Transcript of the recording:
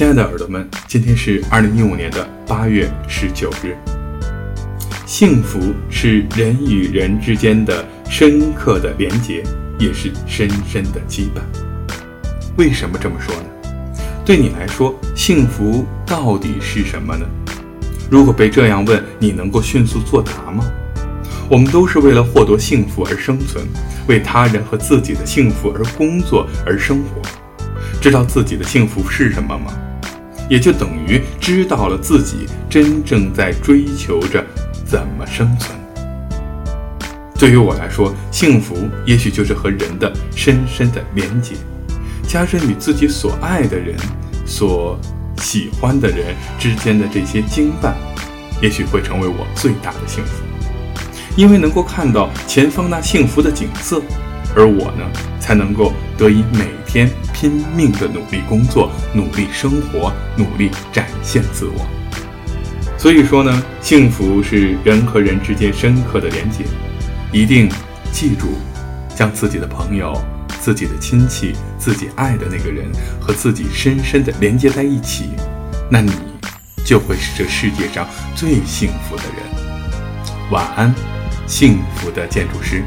亲爱的耳朵们，今天是二零一五年的八月十九日。幸福是人与人之间的深刻的连结，也是深深的羁绊。为什么这么说呢？对你来说，幸福到底是什么呢？如果被这样问，你能够迅速作答吗？我们都是为了获得幸福而生存，为他人和自己的幸福而工作而生活。知道自己的幸福是什么吗？也就等于知道了自己真正在追求着怎么生存。对于我来说，幸福也许就是和人的深深的连结，加深与自己所爱的人、所喜欢的人之间的这些经绊，也许会成为我最大的幸福，因为能够看到前方那幸福的景色。而我呢，才能够得以每天拼命的努力工作、努力生活、努力展现自我。所以说呢，幸福是人和人之间深刻的连接。一定记住，将自己的朋友、自己的亲戚、自己爱的那个人和自己深深的连接在一起，那你就会是这世界上最幸福的人。晚安，幸福的建筑师。